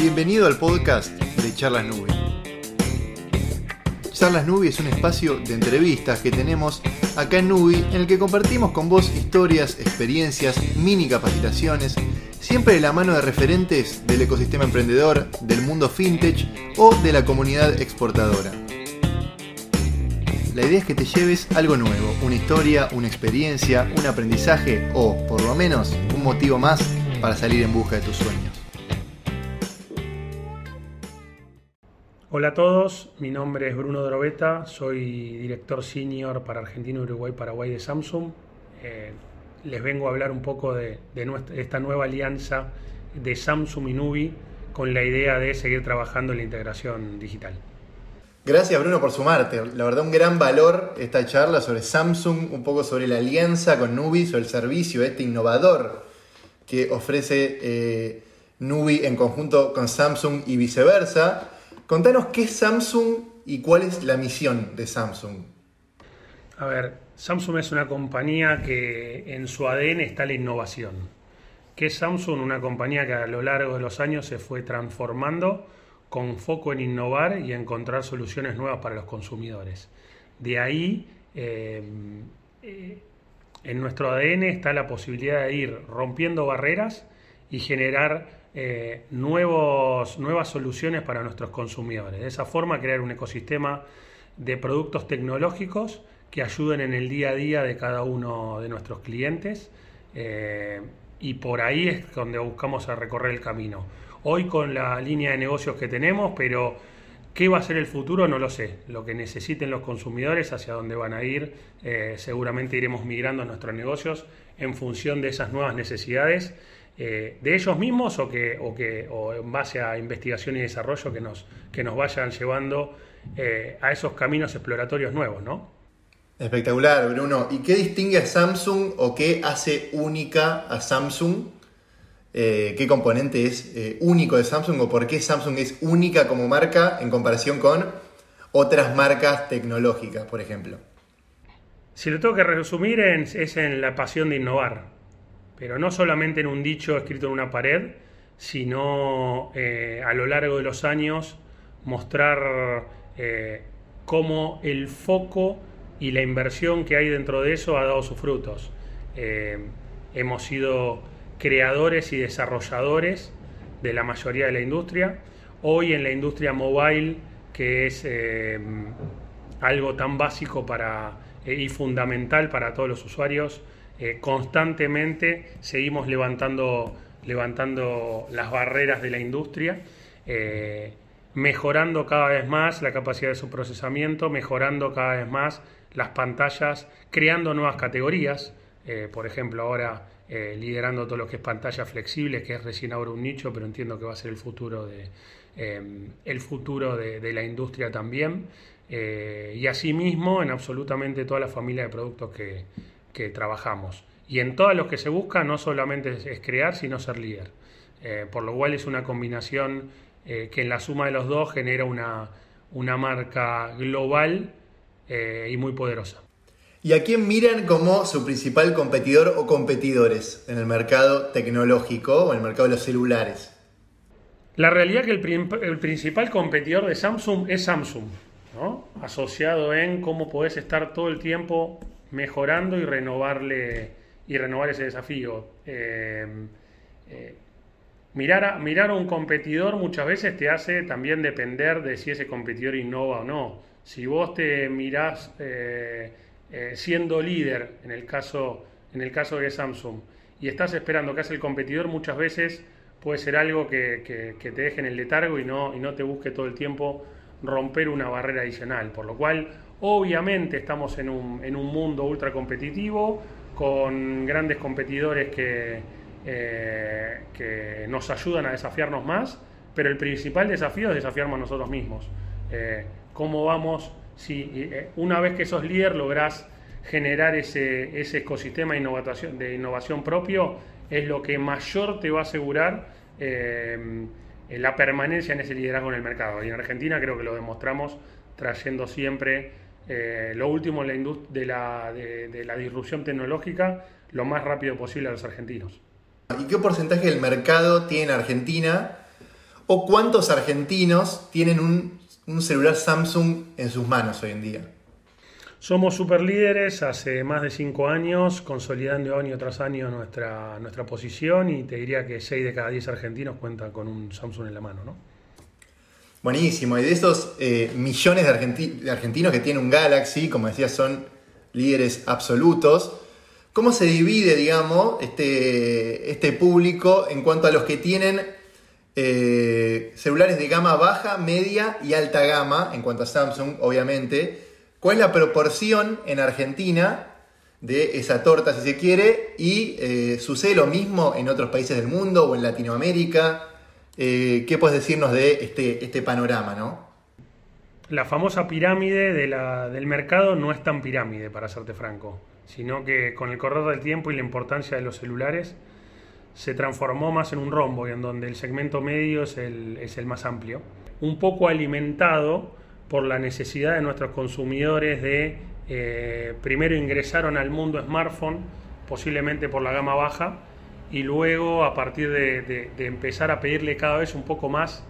Bienvenido al podcast de Charlas Nubi. Charlas Nubi es un espacio de entrevistas que tenemos acá en Nubi en el que compartimos con vos historias, experiencias, mini capacitaciones, siempre de la mano de referentes del ecosistema emprendedor, del mundo fintech o de la comunidad exportadora. La idea es que te lleves algo nuevo, una historia, una experiencia, un aprendizaje o, por lo menos, un motivo más para salir en busca de tus sueños. Hola a todos, mi nombre es Bruno Drobeta, soy director senior para Argentina, Uruguay, Paraguay de Samsung. Eh, les vengo a hablar un poco de, esta nueva alianza de Samsung y Nubi con la idea de seguir trabajando en la integración digital. Gracias Bruno por sumarte. La verdad un gran valor esta charla sobre Samsung, un poco sobre la alianza con Nubi, sobre el servicio este innovador que ofrece eh, Nubi en conjunto con Samsung y viceversa. Contanos qué es Samsung y cuál es la misión de Samsung. A ver, Samsung es una compañía que en su ADN está la innovación. ¿Qué es Samsung? Una compañía que a lo largo de los años se fue transformando con foco en innovar y encontrar soluciones nuevas para los consumidores. De ahí, eh, eh, en nuestro ADN está la posibilidad de ir rompiendo barreras y generar eh, nuevas soluciones para nuestros consumidores. De esa forma, crear un ecosistema de productos tecnológicos que ayuden en el día a día de cada uno de nuestros clientes. y por ahí es donde buscamos recorrer el camino hoy con la línea de negocios que tenemos, pero qué va a ser el futuro no lo sé. Lo que necesiten los consumidores, hacia dónde van a ir, eh, seguramente iremos migrando nuestros negocios en función de esas nuevas necesidades. Eh, de ellos mismos o, que, o, que, o en base a investigación y desarrollo que nos, que nos vayan llevando eh, a esos caminos exploratorios nuevos, ¿no? Espectacular, Bruno. ¿Y qué distingue a Samsung o qué hace única a Samsung eh, qué componente es único de Samsung o por qué Samsung es única como marca en comparación con otras marcas tecnológicas, por ejemplo. Si lo tengo que resumir es en la pasión de innovar, pero no solamente en un dicho escrito en una pared, sino eh, a lo largo de los años mostrar cómo el foco y la inversión que hay dentro de eso ha dado sus frutos. hemos sido creadores y desarrolladores de la mayoría de la industria. Hoy en la industria mobile, que es eh, algo tan básico para, eh, y fundamental para todos los usuarios, eh, constantemente seguimos levantando, levantando las barreras de la industria, mejorando cada vez más la capacidad de su procesamiento, mejorando cada vez más las pantallas, creando nuevas categorías. por ejemplo, ahora eh, liderando todo lo que es pantalla flexible, que es recién ahora un nicho, pero entiendo que va a ser el futuro de, eh, el futuro de, la industria también. Eh, y asimismo en absolutamente toda la familia de productos que, trabajamos. Y en todos los que se busca no solamente es, crear, sino ser líder. por lo cual es una combinación que en la suma de los dos genera una, una marca global y muy poderosa. ¿Y a quién miran como su principal competidor o competidores en el mercado tecnológico o en el mercado de los celulares? La realidad es que el, principal competidor de Samsung es Samsung, ¿no? asociado en cómo podés estar todo el tiempo mejorando y renovarle y renovar ese desafío. Eh, eh, mirar, a, mirar a un competidor muchas veces te hace también depender de si ese competidor innova o no. Si vos te mirás eh, siendo líder en el, caso, en el caso de Samsung y estás esperando que hace el competidor, muchas veces puede ser algo que, te deje en el letargo y no, y no te busque todo el tiempo romper una barrera adicional. Por lo cual, obviamente estamos en un, en un mundo ultra competitivo, con grandes competidores que, eh, que nos ayudan a desafiarnos más, pero el principal desafío es desafiarnos nosotros mismos. Eh, ¿Cómo vamos si eh, una vez que sos líder lográs generar ese, ese ecosistema de innovación, de innovación propio, es lo que mayor te va a asegurar la permanencia en ese liderazgo en el mercado. Y en Argentina creo que lo demostramos trayendo siempre eh, lo último de la, de la disrupción tecnológica lo más rápido posible a los argentinos. ¿Y qué porcentaje del mercado tiene Argentina ¿O cuántos argentinos tienen un, un celular Samsung en sus manos hoy en día? Somos super líderes hace más de cinco años, consolidando año tras año nuestra, nuestra posición y te diría que 6 de cada 10 argentinos cuentan con un Samsung en la mano, ¿no? Buenísimo, y de esos eh, millones de, argentinos que tienen un Galaxy, como decías, son líderes absolutos. ¿Cómo se divide, digamos, este, este público en cuanto a los que tienen eh, celulares de gama baja, media y alta gama, en cuanto a Samsung, obviamente? ¿Cuál es la proporción en Argentina de esa torta, si se quiere? ¿Y eh, sucede lo mismo en otros países del mundo o en Latinoamérica? Eh, ¿Qué puedes decirnos de este, este panorama, no? La famosa pirámide del mercado no es tan pirámide, para serte franco, sino que con el correr del tiempo y la importancia de los celulares se transformó más en un rombo y en donde el segmento medio es el, es el más amplio. Un poco alimentado por la necesidad de nuestros consumidores de, eh, primero ingresaron al mundo smartphone, posiblemente por la gama baja, y luego a partir de, empezar a pedirle cada vez un poco más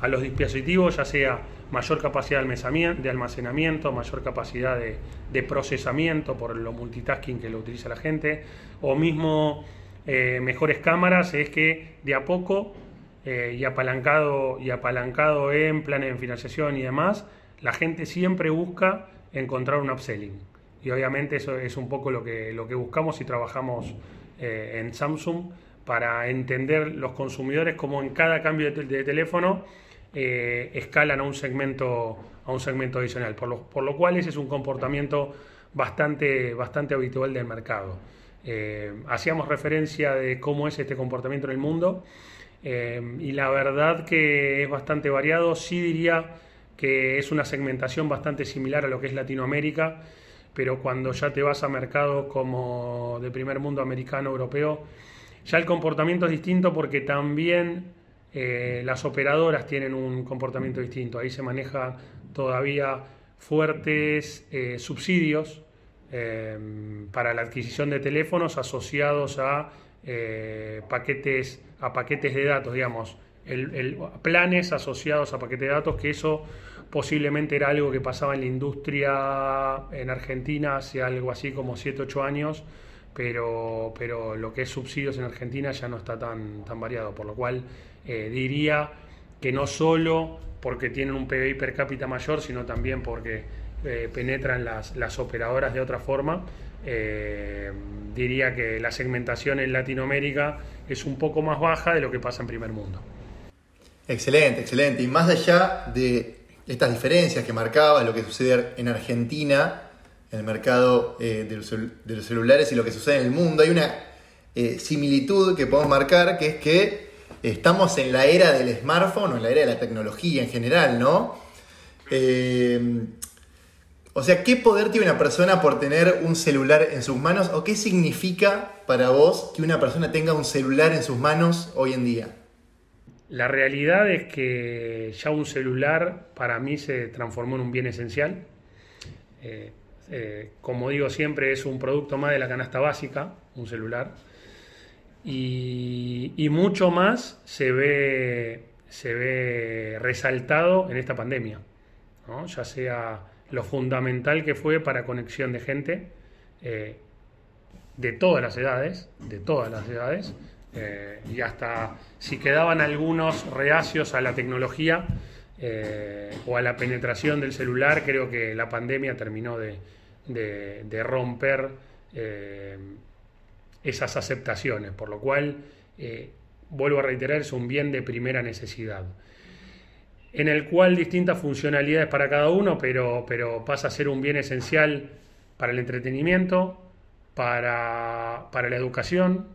a los dispositivos, ya sea mayor capacidad de almacenamiento, mayor capacidad de, procesamiento por lo multitasking que lo utiliza la gente, o mismo eh, mejores cámaras, es que de a poco eh, y, apalancado, y apalancado en planes de financiación y demás, la gente siempre busca encontrar un upselling. Y obviamente eso es un poco lo que, lo que buscamos y trabajamos eh, en Samsung para entender los consumidores como en cada cambio de, teléfono eh, escalan a un segmento, a un segmento adicional. Por lo, por lo, cual ese es un comportamiento bastante, bastante habitual del mercado. Eh, hacíamos referencia de cómo es este comportamiento en el mundo y la verdad que es bastante variado. Sí diría que es una segmentación bastante similar a lo que es Latinoamérica, pero cuando ya te vas a mercados como de primer mundo americano, europeo, ya el comportamiento es distinto porque también eh, las operadoras tienen un comportamiento distinto. Ahí se maneja todavía fuertes eh, subsidios eh, para la adquisición de teléfonos asociados a paquetes a paquetes de datos, digamos el, planes asociados a paquete de datos, que eso posiblemente era algo que pasaba en la industria en Argentina hace algo así como 7, 8 años, pero, pero lo que es subsidios en Argentina ya no está tan, tan variado, por lo cual eh, diría que no solo porque tienen un PBI per cápita mayor, sino también porque eh, penetran las, las, operadoras de otra forma, eh, diría que la segmentación en Latinoamérica es un poco más baja de lo que pasa en primer mundo. Excelente, excelente. Y más allá de estas diferencias que marcaba lo que sucede en Argentina, en el mercado eh, de, los, celulares y lo que sucede en el mundo, hay una eh, similitud que podemos marcar, que es que estamos en la era del smartphone o en la era de la tecnología en general, ¿no? Eh, o sea, ¿qué poder tiene una persona por tener un celular en sus manos? ¿O qué significa para vos que una persona tenga un celular en sus manos hoy en día? La realidad es que ya un celular para mí se transformó en un bien esencial. Eh, eh, como digo siempre, es un producto más de la canasta básica, un celular. Y, mucho más se ve, se ve resaltado en esta pandemia, ya sea lo fundamental que fue para conexión de gente eh, de todas las edades, de todas las edades, eh, y hasta si quedaban algunos reacios a la tecnología eh, o a la penetración del celular, creo que la pandemia terminó de, romper eh, esas aceptaciones, por lo cual, vuelvo a reiterar, es un bien de primera necesidad en el cual distintas funcionalidades para cada uno, pero, pero pasa a ser un bien esencial para el entretenimiento, para, para la educación,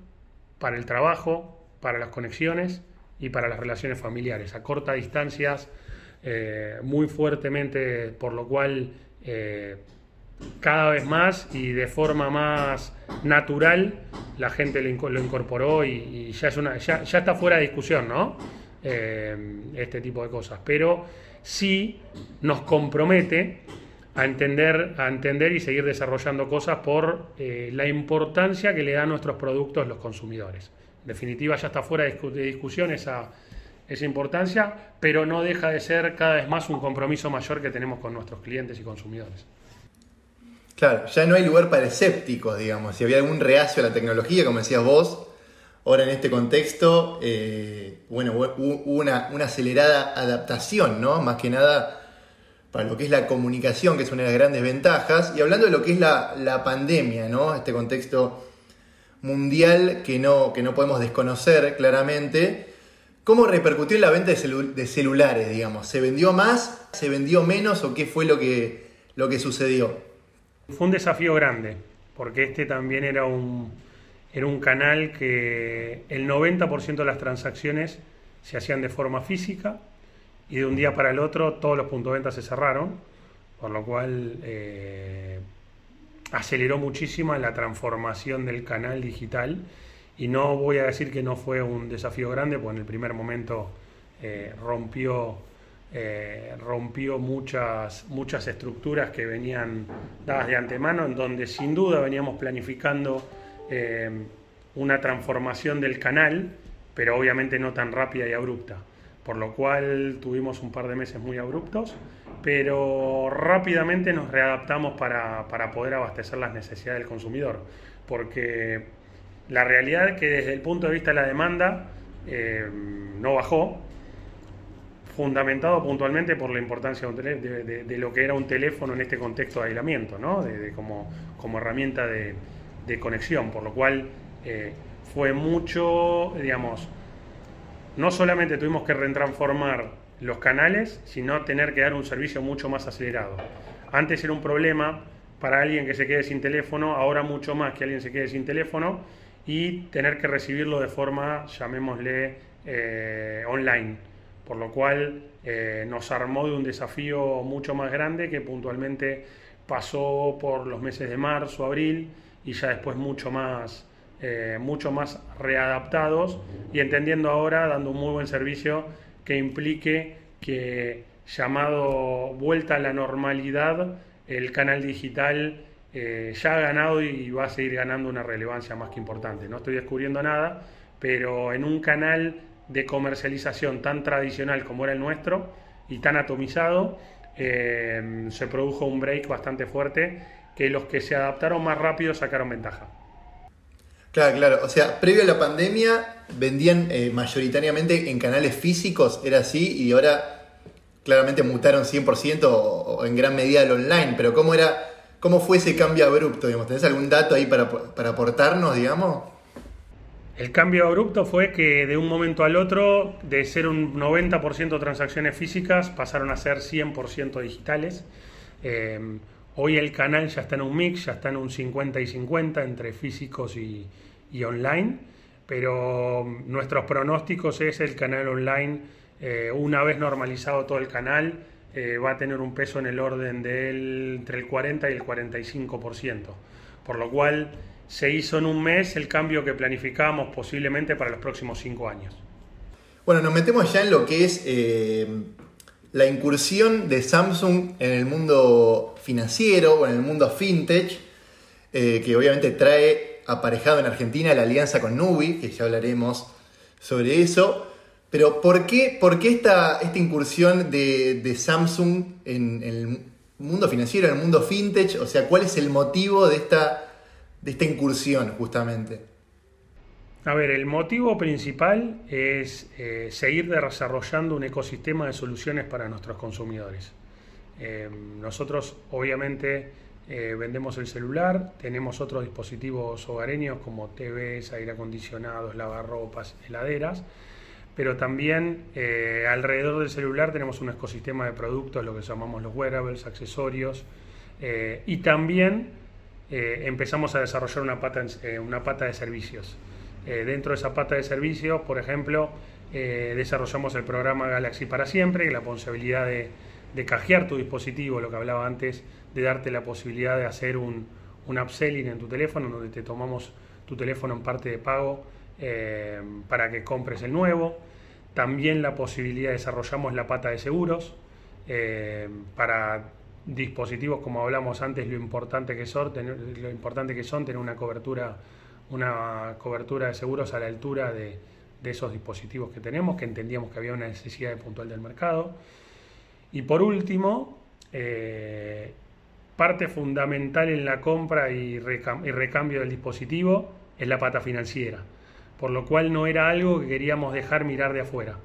para el trabajo, para las conexiones y para las relaciones familiares, a cortas distancias, eh, muy fuertemente, por lo cual eh, cada vez más y de forma más natural la gente lo, incorporó y, ya, es una, ya, está fuera de discusión, ¿no? Eh, este tipo de cosas. Pero sí nos compromete a entender, a entender y seguir desarrollando cosas por eh, la importancia que le dan nuestros productos los consumidores. En definitiva, ya está fuera de discusión esa, esa importancia, pero no deja de ser cada vez más un compromiso mayor que tenemos con nuestros clientes y consumidores. Claro, ya no hay lugar para escépticos, digamos. Si había algún reacio a la tecnología, como decías vos, ahora en este contexto, eh, bueno, hubo una, una, acelerada adaptación, ¿no? Más que nada para lo que es la comunicación, que es una de las grandes ventajas. Y hablando de lo que es la, la pandemia, ¿no? Este contexto mundial que no, que no podemos desconocer claramente. ¿Cómo repercutió en la venta de, celulares, digamos? ¿Se vendió más? ¿Se vendió menos? ¿O qué fue lo que, lo que sucedió? Fue un desafío grande, porque este también era un, era un canal que el 90% de las transacciones se hacían de forma física y de un día para el otro todos los puntos de venta se cerraron, por lo cual eh, aceleró muchísimo la transformación del canal digital y no voy a decir que no fue un desafío grande, porque en el primer momento eh, rompió, eh, rompió muchas, muchas estructuras que venían dadas de antemano, en donde sin duda veníamos planificando una transformación del canal, pero obviamente no tan rápida y abrupta. Por lo cual tuvimos un par de meses muy abruptos, pero rápidamente nos readaptamos para, para poder abastecer las necesidades del consumidor. Porque la realidad es que desde el punto de vista de la demanda eh, no bajó, fundamentado puntualmente por la importancia de, lo que era un teléfono en este contexto de aislamiento, ¿no? como, como, herramienta de, conexión, por lo cual eh, fue mucho, digamos, no solamente tuvimos que retransformar los canales, sino tener que dar un servicio mucho más acelerado. Antes era un problema para alguien que se quede sin teléfono, ahora mucho más que alguien se quede sin teléfono y tener que recibirlo de forma, llamémosle, eh, online. Por lo cual eh, nos armó de un desafío mucho más grande que puntualmente pasó por los meses de marzo, abril y ya después mucho más, eh, mucho más readaptados y entendiendo ahora, dando un muy buen servicio que implique que llamado vuelta a la normalidad, el canal digital eh, ya ha ganado y va a seguir ganando una relevancia más que importante. No estoy descubriendo nada, pero en un canal de comercialización tan tradicional como era el nuestro y tan atomizado, eh, se produjo un break bastante fuerte que los que se adaptaron más rápido sacaron ventaja. Claro, claro. O sea, previo a la pandemia vendían eh, mayoritariamente en canales físicos, era así, y ahora claramente mutaron 100% o en gran medida al online. Pero ¿cómo era ¿Cómo fue ese cambio abrupto? Digamos? ¿Tenés algún dato ahí para, aportarnos, digamos? El cambio abrupto fue que de un momento al otro, de ser un 90% transacciones físicas, pasaron a ser 100% digitales. Eh, hoy el canal ya está en un mix, ya está en un 50 y 50 entre físicos y, online, pero nuestros pronósticos es el canal online, eh, una vez normalizado todo el canal, eh, va a tener un peso en el orden del entre el 40 y el 45%, por lo cual se hizo en un mes el cambio que planificábamos posiblemente para los próximos cinco años. Bueno, nos metemos ya en lo que es eh, la incursión de Samsung en el mundo financiero o en el mundo fintech, eh, que obviamente trae aparejado en Argentina la alianza con Nubi, que ya hablaremos sobre eso. Pero ¿por qué, por qué esta, esta incursión de, Samsung en, el mundo financiero, en el mundo fintech? O sea, ¿cuál es el motivo de esta, de esta incursión justamente? A ver, el motivo principal es eh, seguir desarrollando un ecosistema de soluciones para nuestros consumidores. Eh, nosotros obviamente eh, vendemos el celular, tenemos otros dispositivos hogareños como TVs, aire acondicionados, lavarropas, heladeras pero también alrededor del celular tenemos un ecosistema de productos, lo que llamamos los wearables, accesorios, y también empezamos a desarrollar una pata, una pata de servicios. Dentro de esa pata de servicios, por ejemplo, desarrollamos el programa Galaxy para siempre, la posibilidad de, de cajear tu dispositivo, lo que hablaba antes, de darte la posibilidad de hacer un, un upselling en tu teléfono, donde te tomamos tu teléfono en parte de pago eh, para que compres el nuevo. También la posibilidad, desarrollamos la pata de seguros eh, para dispositivos, como hablamos antes, lo importante que son, lo importante que son tener una cobertura, una cobertura de seguros a la altura de, esos dispositivos que tenemos, que entendíamos que había una necesidad puntual del mercado. Y por último, eh, parte fundamental en la compra y, recambio del dispositivo es la pata financiera, por lo cual no era algo que queríamos dejar mirar de afuera,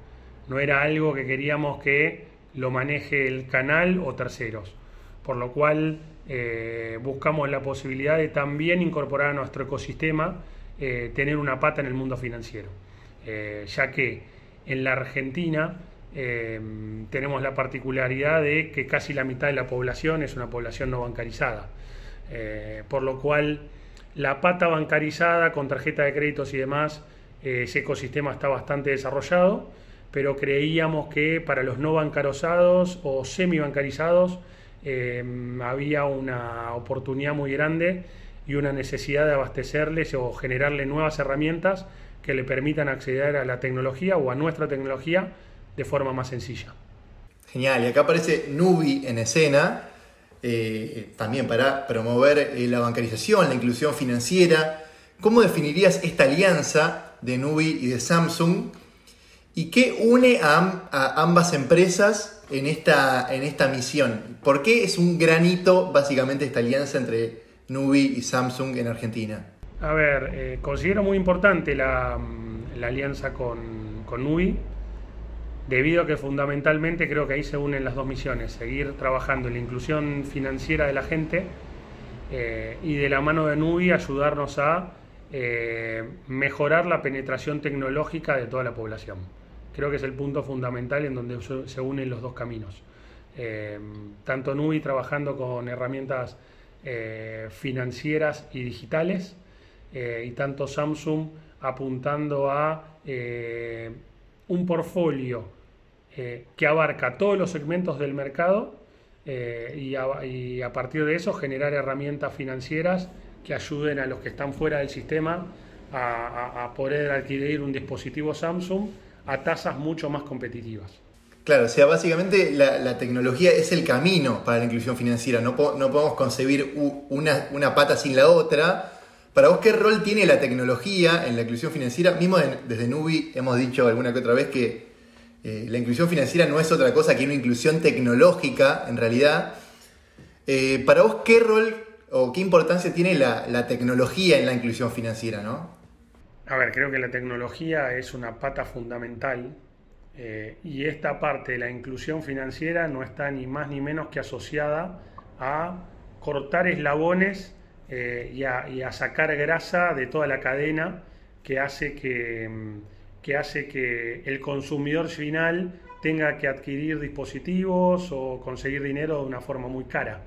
no era algo que queríamos que lo maneje el canal o terceros, por lo cual eh, buscamos la posibilidad de también incorporar a nuestro ecosistema eh, tener una pata en el mundo financiero, eh, ya que en la Argentina tenemos la particularidad de que casi la mitad de la población es una población no bancarizada, por lo cual la pata bancarizada con tarjeta de créditos y demás, ese ecosistema está bastante desarrollado, pero creíamos que para los no bancarizados o semi bancarizados, Em, había una oportunidad muy grande y una necesidad de abastecerles o generarle nuevas herramientas que le permitan acceder a la tecnología o a nuestra tecnología de forma más sencilla. Genial, y acá aparece Nubi en escena, eh, también para promover eh, la bancarización, la inclusión financiera. ¿Cómo definirías esta alianza de Nubi y de Samsung? ¿Y qué une a ambas empresas en esta, en esta misión? ¿Por qué es un granito básicamente esta alianza entre Nubi y Samsung en Argentina? A ver, eh, considero muy importante la, la alianza con, con, Nubi, debido a que fundamentalmente creo que ahí se unen las dos misiones, seguir trabajando en la inclusión financiera de la gente eh, y de la mano de Nubi ayudarnos a eh, mejorar la penetración tecnológica de toda la población creo que es el punto fundamental en donde se unen los dos caminos. Eh, tanto Nubi trabajando con herramientas eh, financieras y digitales, eh, y tanto Samsung apuntando a un portfolio que abarca todos los segmentos del mercado y a, partir de eso generar herramientas financieras que ayuden a los que están fuera del sistema a poder adquirir un dispositivo Samsung a tasas mucho más competitivas. Claro, o sea, básicamente la, tecnología es el camino para la inclusión financiera. No, no podemos concebir una, pata sin la otra. Para vos, ¿qué rol tiene la tecnología en la inclusión financiera? Mismo desde Nubi hemos dicho alguna que otra vez que eh, la inclusión financiera no es otra cosa que una inclusión tecnológica, en realidad. Eh, para vos, ¿qué rol o qué importancia tiene la, la tecnología en la inclusión financiera, no? A ver, creo que la tecnología es una pata fundamental eh, y esta parte de la inclusión financiera no está ni más ni menos que asociada a cortar eslabones eh, y, a, sacar grasa de toda la cadena que hace que, mm, que hace que el consumidor final tenga que adquirir dispositivos o conseguir dinero de una forma muy cara.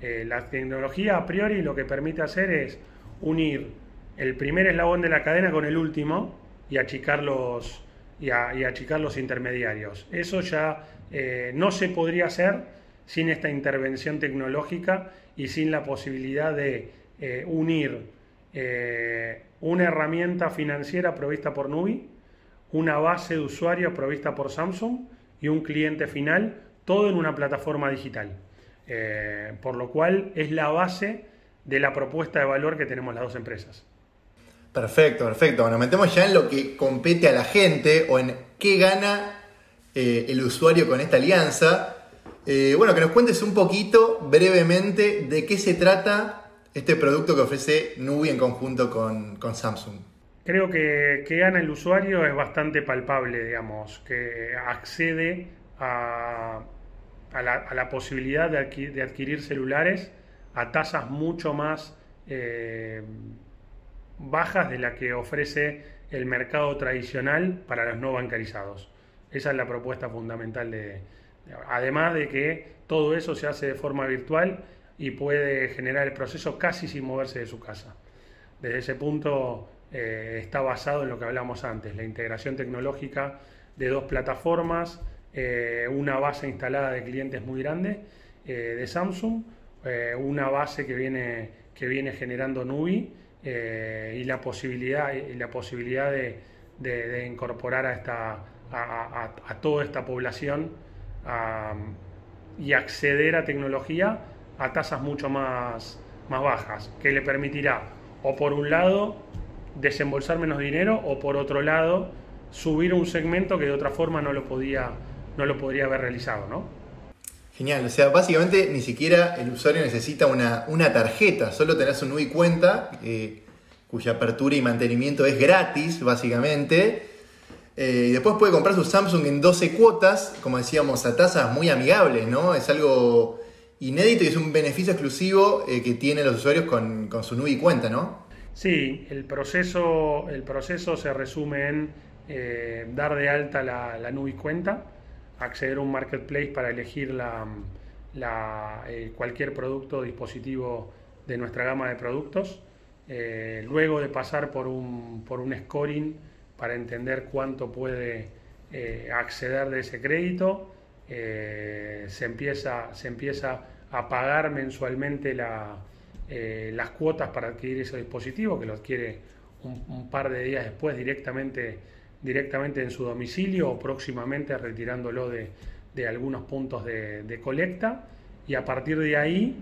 Eh, la tecnología a priori lo que permite hacer es unir el primer eslabón de la cadena con el último y achicar los, y, achicar los intermediarios. Eso ya eh, no se podría hacer sin esta intervención tecnológica y sin la posibilidad de eh, unir eh, una herramienta financiera provista por Nubi, una base de usuarios provista por Samsung y un cliente final, todo en una plataforma digital. por lo cual es la base de la propuesta de valor que tenemos las dos empresas. Perfecto, perfecto. Bueno, metemos ya en lo que compete a la gente o en qué gana eh, el usuario con esta alianza. Eh, bueno, que nos cuentes un poquito brevemente de qué se trata este producto que ofrece Nubi en conjunto con, Samsung. Creo que, que, gana el usuario es bastante palpable, digamos, que accede a, la, posibilidad de adquirir, celulares a tasas mucho más eh, bajas de la que ofrece el mercado tradicional para los no bancarizados. Esa es la propuesta fundamental de, además de que todo eso se hace de forma virtual y puede generar el proceso casi sin moverse de su casa. Desde ese punto eh, está basado en lo que hablamos antes, la integración tecnológica de dos plataformas, eh, una base instalada de clientes muy grande eh, de Samsung, una base que viene, que viene generando Nubi eh, y la posibilidad, y la posibilidad de, incorporar a, esta, a, toda esta población y acceder a tecnología a tasas mucho más, más bajas, que le permitirá o por un lado desembolsar menos dinero o por otro lado subir un segmento que de otra forma no lo podía, no lo podría haber realizado, ¿no? Genial, o sea, básicamente ni siquiera el usuario necesita una, una tarjeta, solo tenés un UI cuenta eh, cuya apertura y mantenimiento es gratis, básicamente. Eh, y después puede comprar su Samsung en 12 cuotas, como decíamos, a tasas muy amigables, ¿no? Es algo inédito y es un beneficio exclusivo eh, que tienen los usuarios con, con su Nubi cuenta, ¿no? Sí, el proceso, el proceso se resume en dar de alta la, la cuenta, acceder a un marketplace para elegir la, eh, cualquier producto o dispositivo de nuestra gama de productos, luego de pasar por un, por un scoring para entender cuánto puede acceder de ese crédito, se, empieza, se empieza a pagar mensualmente la, eh, las cuotas para adquirir ese dispositivo, que lo adquiere un, par de días después directamente, directamente en su domicilio o próximamente retirándolo de, de algunos puntos de, colecta y a partir de ahí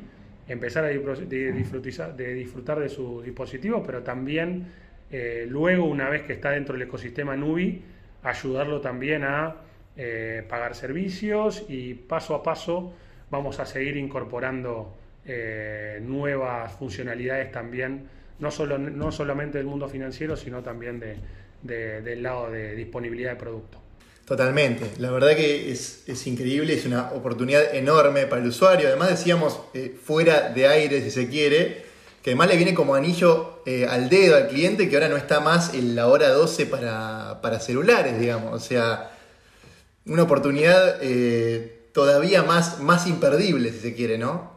empezar a disfrutar, de disfrutar de su dispositivo, pero también eh, luego, una vez que está dentro del ecosistema Nubi, ayudarlo también a eh, pagar servicios y paso a paso vamos a seguir incorporando eh, nuevas funcionalidades también, no, solo, no solamente del mundo financiero, sino también de, del lado de disponibilidad de producto. Totalmente, la verdad que es, es, increíble, es una oportunidad enorme para el usuario. Además decíamos, eh, fuera de aire si se quiere, que además le viene como anillo eh, al dedo al cliente que ahora no está más en la hora 12 para, para celulares, digamos. O sea, una oportunidad todavía más, más imperdible si se quiere, ¿no?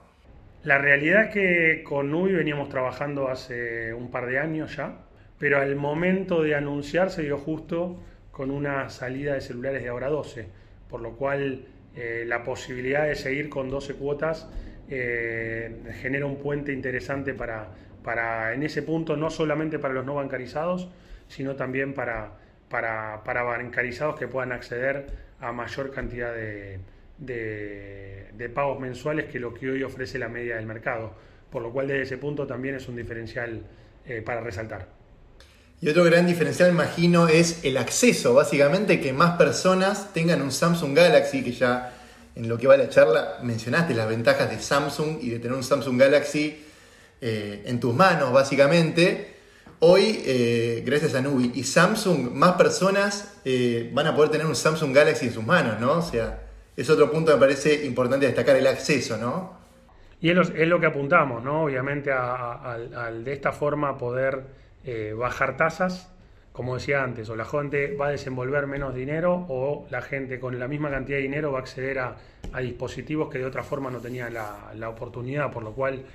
La realidad es que con Nubi veníamos trabajando hace un par de años ya, pero al momento de anunciar se dio justo con una salida de celulares de ahora 12, por lo cual eh, la posibilidad de seguir con 12 cuotas eh, genera un puente interesante para, para, en ese punto, no solamente para los no bancarizados, sino también para, para, para bancarizados que puedan acceder a mayor cantidad de, de, pagos mensuales que lo que hoy ofrece la media del mercado, por lo cual desde ese punto también es un diferencial eh, para resaltar. Y otro gran diferencial, imagino, es el acceso, básicamente que más personas tengan un Samsung Galaxy, que ya en lo que va la charla mencionaste las ventajas de Samsung y de tener un Samsung Galaxy eh, en tus manos, básicamente. Hoy, eh, gracias a Nubi y Samsung, más personas van a poder tener un Samsung Galaxy en sus manos, ¿no? O sea, es otro punto que me parece importante destacar, el acceso, ¿no? Y es lo, que apuntamos, ¿no? Obviamente al de esta forma poder eh, bajar tasas, como decía antes, o la gente va a desenvolver menos dinero o la gente con la misma cantidad de dinero va a acceder a, dispositivos que de otra forma no tenían la, oportunidad, por lo cual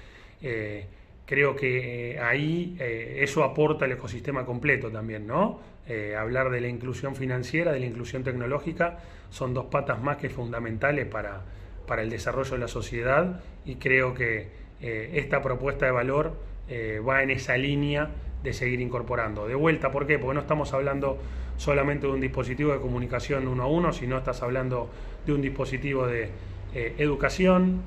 eh, creo que eh, ahí eso aporta el ecosistema completo también, ¿no? Hablar de la inclusión financiera, de la inclusión tecnológica, son dos patas más que fundamentales para, para el desarrollo de la sociedad y creo que esta propuesta de valor va en esa línea de seguir incorporando. De vuelta, ¿por qué? Porque no estamos hablando solamente de un dispositivo de comunicación uno a uno, sino estás hablando de un dispositivo de educación,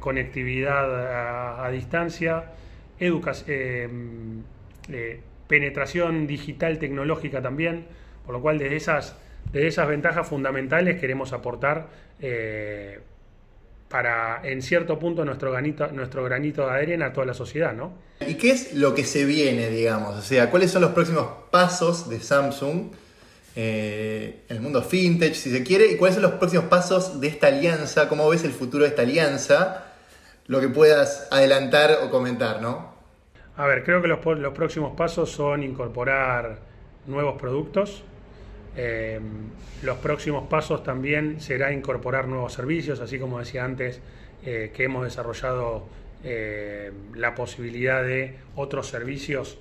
conectividad a, distancia, educación penetración digital tecnológica también, por lo cual desde esas, esas ventajas fundamentales queremos aportar eh, para, en cierto punto, nuestro granito, nuestro granito de arena a toda la sociedad, ¿no? ¿Y qué es lo que se viene, digamos? O sea, ¿cuáles son los próximos pasos de Samsung eh, en el mundo fintech, si se quiere? ¿Y cuáles son los próximos pasos de esta alianza? ¿Cómo ves el futuro de esta alianza? Lo que puedas adelantar o comentar, ¿no? A ver, creo que los, próximos pasos son incorporar nuevos productos. Eh, los próximos pasos también será incorporar nuevos servicios, así como decía antes, eh, que hemos desarrollado eh, la posibilidad de otros servicios.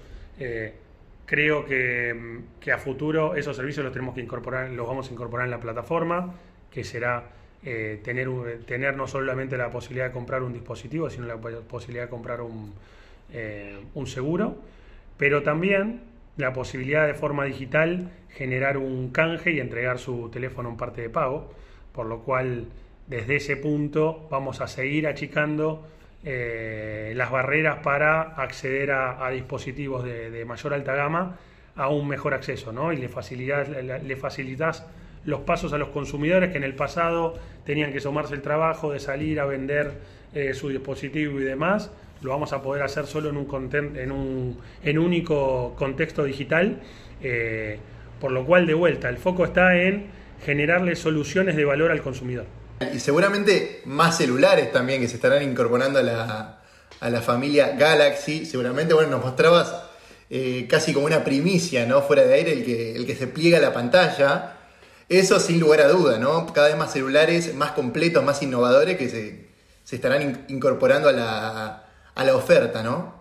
creo que, a futuro esos servicios los tenemos que incorporar, los vamos a incorporar en la plataforma, que será tener, no solamente la posibilidad de comprar un dispositivo, sino la posibilidad de comprar un seguro, pero también la posibilidad de forma digital generar un canje y entregar su teléfono en parte de pago, por lo cual desde ese punto vamos a seguir achicando eh, las barreras para acceder a, dispositivos de, mayor alta gama a un mejor acceso, ¿no? Y le facilitas, le facilitas los pasos a los consumidores que en el pasado tenían que sumarse el trabajo de salir a vender eh, su dispositivo y demás. Lo vamos a poder hacer solo en un, en un, en único contexto digital. Eh, por lo cual, de vuelta, el foco está en generarle soluciones de valor al consumidor. Y seguramente más celulares también que se estarán incorporando a la, a la familia Galaxy. Seguramente, bueno, nos mostrabas eh, casi como una primicia, ¿no? Fuera de aire, el que, el que se pliega la pantalla. Eso sin lugar a duda, ¿no? Cada vez más celulares más completos, más innovadores que se, estarán incorporando a la, a la, oferta, ¿no?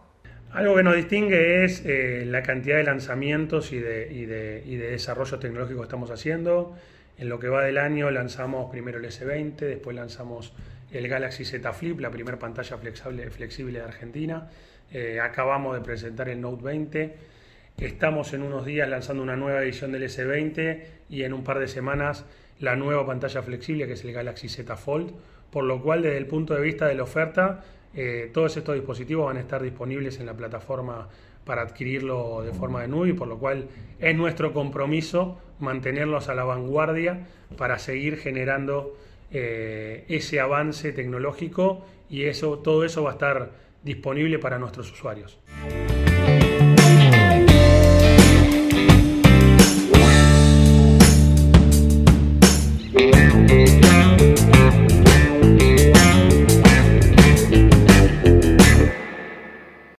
Algo que nos distingue es eh, la cantidad de lanzamientos y de, y, de, que estamos haciendo. En lo que va del año lanzamos primero el S20, después lanzamos el Galaxy Z Flip, la primera pantalla flexible, flexible de Argentina. Eh, acabamos de presentar el Note 20. Estamos en unos días lanzando una nueva edición del S20 y en un par de semanas la nueva pantalla flexible que es el Galaxy Z Fold. Por lo cual, desde el punto de vista de la oferta, eh, todos estos dispositivos van a estar disponibles en la plataforma para adquirirlo de forma de nube, por lo cual es nuestro compromiso mantenerlos a la vanguardia para seguir generando eh, ese avance tecnológico y eso, todo eso va a estar disponible para nuestros usuarios.